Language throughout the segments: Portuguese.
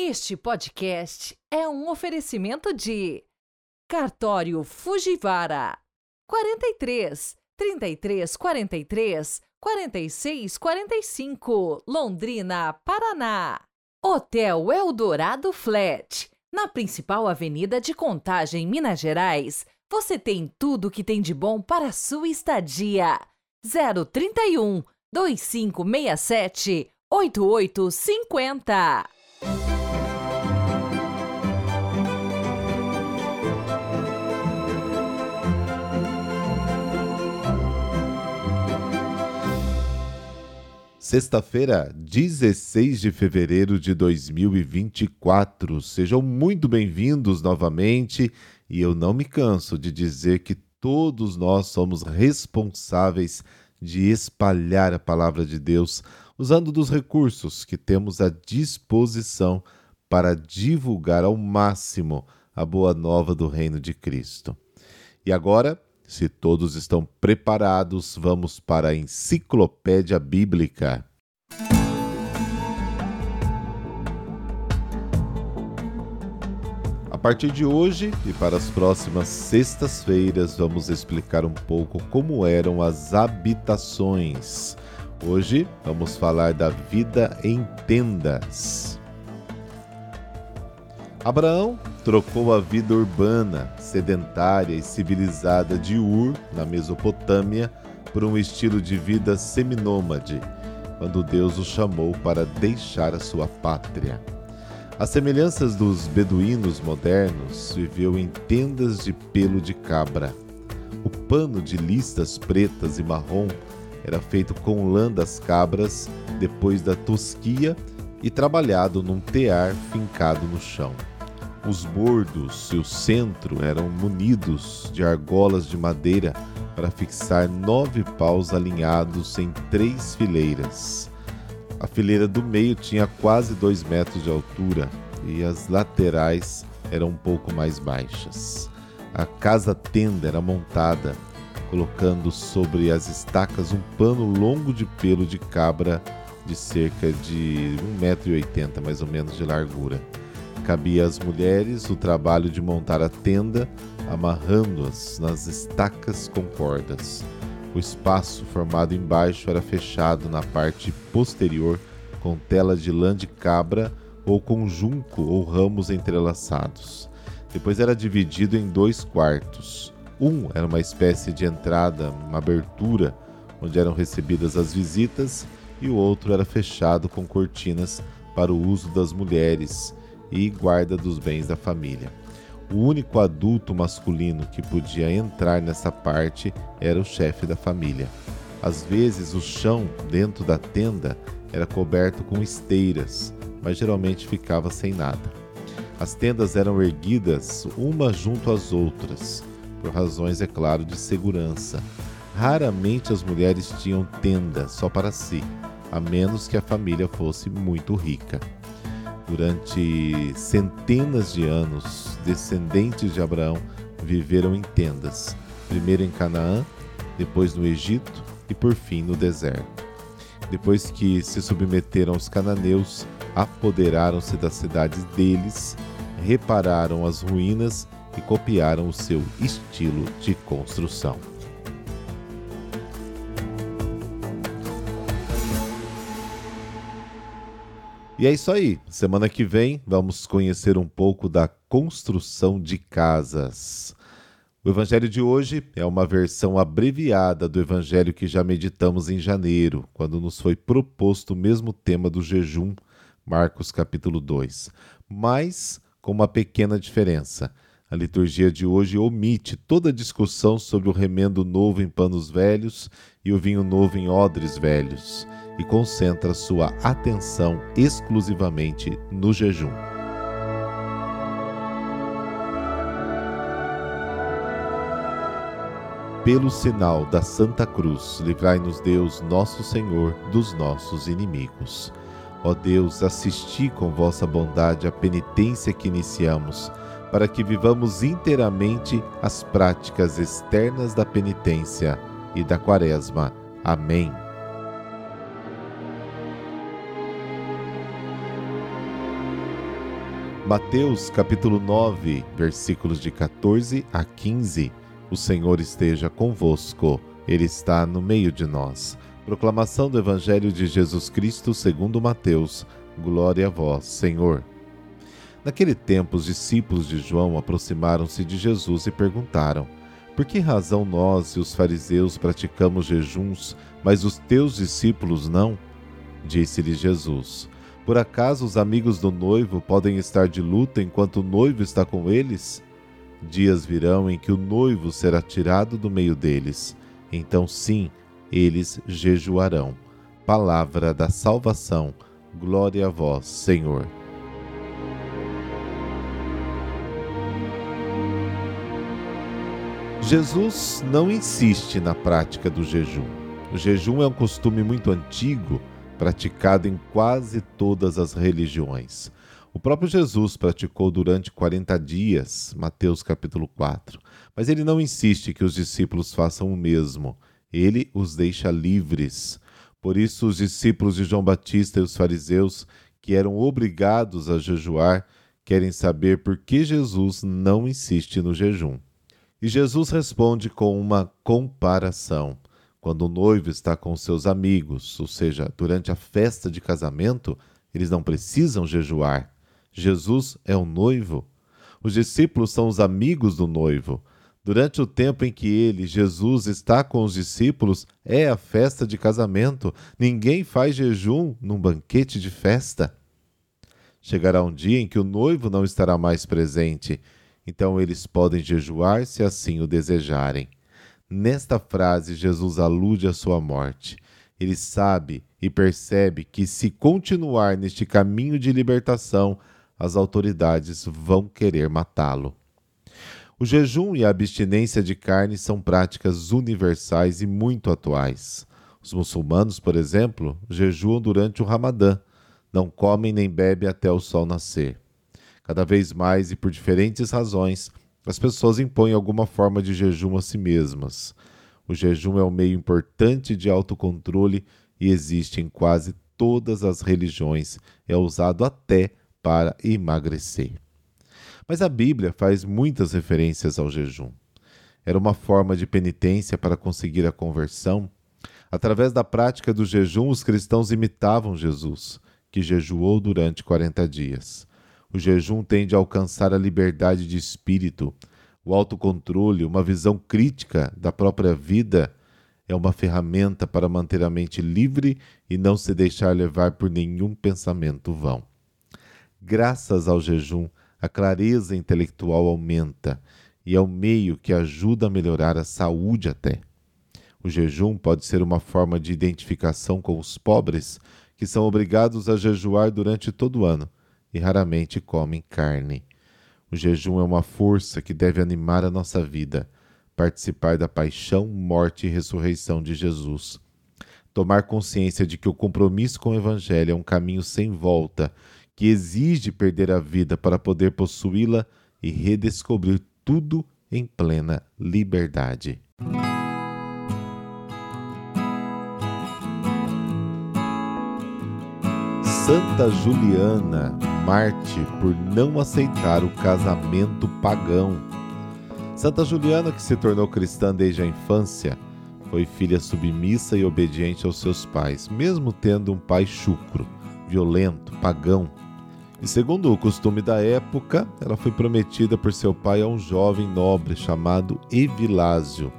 Este podcast é um oferecimento de Cartório Fujivara 43 33 43 46 45 Londrina, Paraná. Hotel Eldorado Flat, na principal avenida de Contagem, Minas Gerais. Você tem tudo que tem de bom para a sua estadia. 031 2567 8850. Sexta-feira, 16 de fevereiro de 2024. Sejam muito bem-vindos novamente e eu não me canso de dizer que todos nós somos responsáveis de espalhar a palavra de Deus usando dos recursos que temos à disposição para divulgar ao máximo a boa nova do reino de Cristo. E agora, se todos estão preparados, vamos para a Enciclopédia Bíblica. A partir de hoje e para as próximas sextas-feiras, vamos explicar um pouco como eram as habitações. Hoje vamos falar da vida em tendas. Abraão trocou a vida urbana, sedentária e civilizada de Ur, na Mesopotâmia, por um estilo de vida seminômade, quando Deus o chamou para deixar a sua pátria. As semelhanças dos beduínos modernos, viveu em tendas de pelo de cabra. O pano de listas pretas e marrom era feito com lã das cabras depois da tosquia e trabalhado num tear fincado no chão. Os bordos e o centro eram munidos de argolas de madeira para fixar nove paus alinhados em três fileiras. A fileira do meio tinha quase dois metros de altura e as laterais eram um pouco mais baixas. A casa-tenda era montada, colocando sobre as estacas um pano longo de pelo de cabra de cerca de 1,80m mais ou menos de largura. Cabia às mulheres o trabalho de montar a tenda, amarrando-as nas estacas com cordas. O espaço formado embaixo era fechado na parte posterior com tela de lã de cabra ou com junco ou ramos entrelaçados. Depois era dividido em dois quartos. Um era uma espécie de entrada, uma abertura, onde eram recebidas as visitas, e o outro era fechado com cortinas para o uso das mulheres, e guarda dos bens da família. O único adulto masculino que podia entrar nessa parte era o chefe da família. Às vezes, o chão dentro da tenda era coberto com esteiras, mas geralmente ficava sem nada. As tendas eram erguidas uma junto às outras, por razões, é claro, de segurança. Raramente as mulheres tinham tenda só para si, a menos que a família fosse muito rica. Durante centenas de anos, descendentes de Abraão viveram em tendas, primeiro em Canaã, depois no Egito e por fim no deserto. Depois que se submeteram aos cananeus, apoderaram-se das cidades deles, repararam as ruínas e copiaram o seu estilo de construção. E é isso aí. Semana que vem vamos conhecer um pouco da construção de casas. O evangelho de hoje é uma versão abreviada do evangelho que já meditamos em janeiro, quando nos foi proposto o mesmo tema do jejum, Marcos capítulo 2, mas com uma pequena diferença. A liturgia de hoje omite toda discussão sobre o remendo novo em panos velhos e o vinho novo em odres velhos e concentra sua atenção exclusivamente no jejum. Pelo sinal da Santa Cruz, livrai-nos Deus, nosso Senhor, dos nossos inimigos. Ó Deus, assisti com vossa bondade a penitência que iniciamos, para que vivamos inteiramente as práticas externas da penitência e da Quaresma. Amém. Mateus capítulo 9, versículos de 14 a 15. O Senhor esteja convosco, Ele está no meio de nós. Proclamação do Evangelho de Jesus Cristo segundo Mateus. Glória a vós, Senhor. Naquele tempo, os discípulos de João aproximaram-se de Jesus e perguntaram: Por que razão nós e os fariseus praticamos jejuns, mas os teus discípulos não? Disse-lhe Jesus: por acaso os amigos do noivo podem estar de luta enquanto o noivo está com eles? Dias virão em que o noivo será tirado do meio deles. Então, sim, eles jejuarão. Palavra da salvação. Glória a vós, Senhor. Jesus não insiste na prática do jejum. O jejum é um costume muito antigo praticado em quase todas as religiões. O próprio Jesus praticou durante 40 dias, Mateus capítulo 4. Mas ele não insiste que os discípulos façam o mesmo. Ele os deixa livres. Por isso, os discípulos de João Batista e os fariseus, que eram obrigados a jejuar, querem saber por que Jesus não insiste no jejum. E Jesus responde com uma comparação. Quando o noivo está com seus amigos, ou seja, durante a festa de casamento, eles não precisam jejuar. Jesus é o noivo. Os discípulos são os amigos do noivo. Durante o tempo em que ele, Jesus, está com os discípulos, é a festa de casamento. Ninguém faz jejum num banquete de festa. Chegará um dia em que o noivo não estará mais presente, então eles podem jejuar se assim o desejarem. Nesta frase, Jesus alude à sua morte. Ele sabe e percebe que, se continuar neste caminho de libertação, as autoridades vão querer matá-lo. O jejum e a abstinência de carne são práticas universais e muito atuais. Os muçulmanos, por exemplo, jejuam durante o Ramadã, não comem nem bebem até o sol nascer. Cada vez mais e por diferentes razões, as pessoas impõem alguma forma de jejum a si mesmas. O jejum é um meio importante de autocontrole e existe em quase todas as religiões. É usado até para emagrecer. Mas a Bíblia faz muitas referências ao jejum. Era uma forma de penitência para conseguir a conversão. Através da prática do jejum, os cristãos imitavam Jesus, que jejuou durante 40 dias. O jejum tende a alcançar a liberdade de espírito, o autocontrole, uma visão crítica da própria vida. É uma ferramenta para manter a mente livre e não se deixar levar por nenhum pensamento vão. Graças ao jejum, a clareza intelectual aumenta e é o meio que ajuda a melhorar a saúde até. O jejum pode ser uma forma de identificação com os pobres, que são obrigados a jejuar durante todo o ano e raramente comem carne. O jejum é uma força que deve animar a nossa vida, participar da paixão, morte e ressurreição de Jesus. Tomar consciência de que o compromisso com o Evangelho é um caminho sem volta, que exige perder a vida para poder possuí-la e redescobrir tudo em plena liberdade. Santa Juliana Marte por não aceitar o casamento pagão. Santa Juliana, que se tornou cristã desde a infância, foi filha submissa e obediente aos seus pais, mesmo tendo um pai chucro, violento, pagão. E segundo o costume da época, ela foi prometida por seu pai a um jovem nobre chamado Evilásio,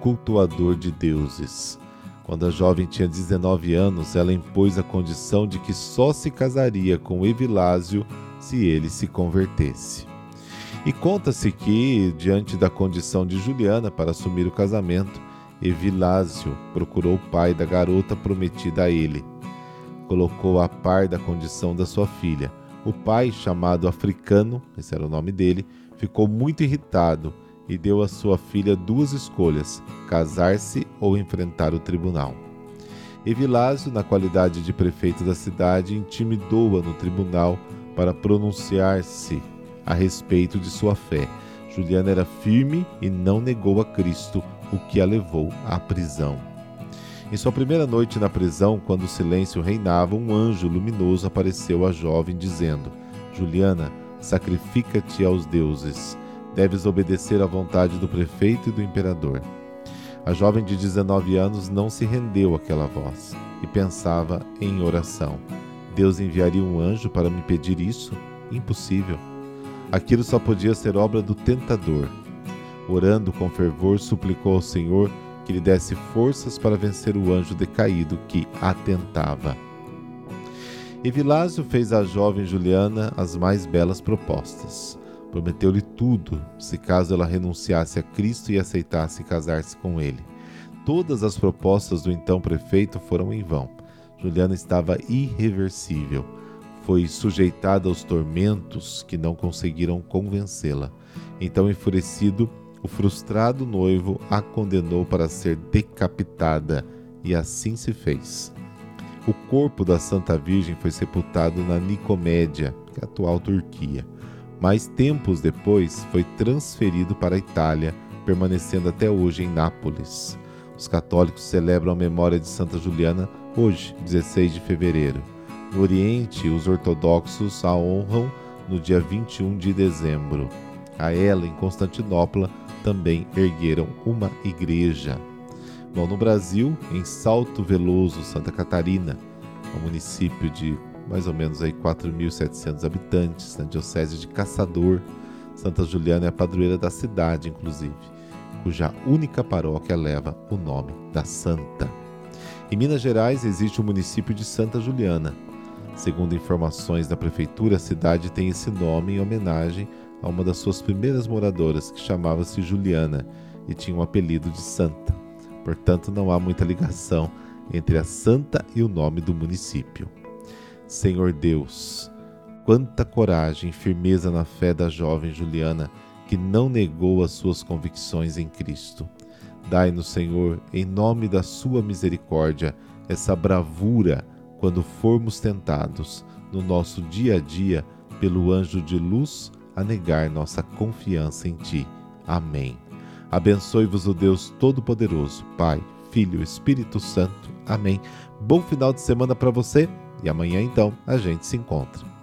cultuador de deuses. Quando a jovem tinha 19 anos, ela impôs a condição de que só se casaria com Evilásio se ele se convertesse. E conta-se que, diante da condição de Juliana para assumir o casamento, Evilásio procurou o pai da garota prometida a ele. Colocou a par da condição da sua filha. O pai, chamado Africano, esse era o nome dele, ficou muito irritado e deu à sua filha duas escolhas: casar-se ou enfrentar o tribunal. Evilásio, na qualidade de prefeito da cidade, intimidou-a no tribunal para pronunciar-se a respeito de sua fé. Juliana era firme e não negou a Cristo, o que a levou à prisão. Em sua primeira noite na prisão, quando o silêncio reinava, um anjo luminoso apareceu à jovem, dizendo: Juliana, sacrifica-te aos deuses. Deves obedecer à vontade do prefeito e do imperador. A jovem de 19 anos não se rendeu àquela voz e pensava em oração. Deus enviaria um anjo para me pedir isso? Impossível. Aquilo só podia ser obra do tentador. Orando com fervor, suplicou ao Senhor que lhe desse forças para vencer o anjo decaído que a tentava. E Vilásio fez à jovem Juliana as mais belas propostas. Prometeu-lhe tudo, se caso ela renunciasse a Cristo e aceitasse casar-se com ele. Todas as propostas do então prefeito foram em vão. Juliana estava irreversível. Foi sujeitada aos tormentos que não conseguiram convencê-la. Então, enfurecido, o frustrado noivo a condenou para ser decapitada, e assim se fez. O corpo da Santa Virgem foi sepultado na Nicomédia, que é a atual Turquia. Mas tempos depois foi transferido para a Itália, permanecendo até hoje em Nápoles. Os católicos celebram a memória de Santa Juliana hoje, 16 de fevereiro. No Oriente, os ortodoxos a honram no dia 21 de dezembro. A ela, em Constantinopla, também ergueram uma igreja. Bom, no Brasil, em Salto Veloso, Santa Catarina, um município de mais ou menos 4.700 habitantes, na diocese de Caçador, Santa Juliana é a padroeira da cidade, inclusive, cuja única paróquia leva o nome da santa. Em Minas Gerais existe o município de Santa Juliana. Segundo informações da prefeitura, a cidade tem esse nome em homenagem a uma das suas primeiras moradoras, que chamava-se Juliana e tinha o um apelido de Santa. Portanto, não há muita ligação entre a santa e o nome do município. Senhor Deus, quanta coragem e firmeza na fé da jovem Juliana que não negou as suas convicções em Cristo. Dai-nos, Senhor, em nome da Sua misericórdia, essa bravura quando formos tentados no nosso dia a dia pelo anjo de luz a negar nossa confiança em Ti. Amém. Abençoe-vos o Deus Todo-Poderoso, Pai, Filho e Espírito Santo. Amém. Bom final de semana para você e amanhã então a gente se encontra.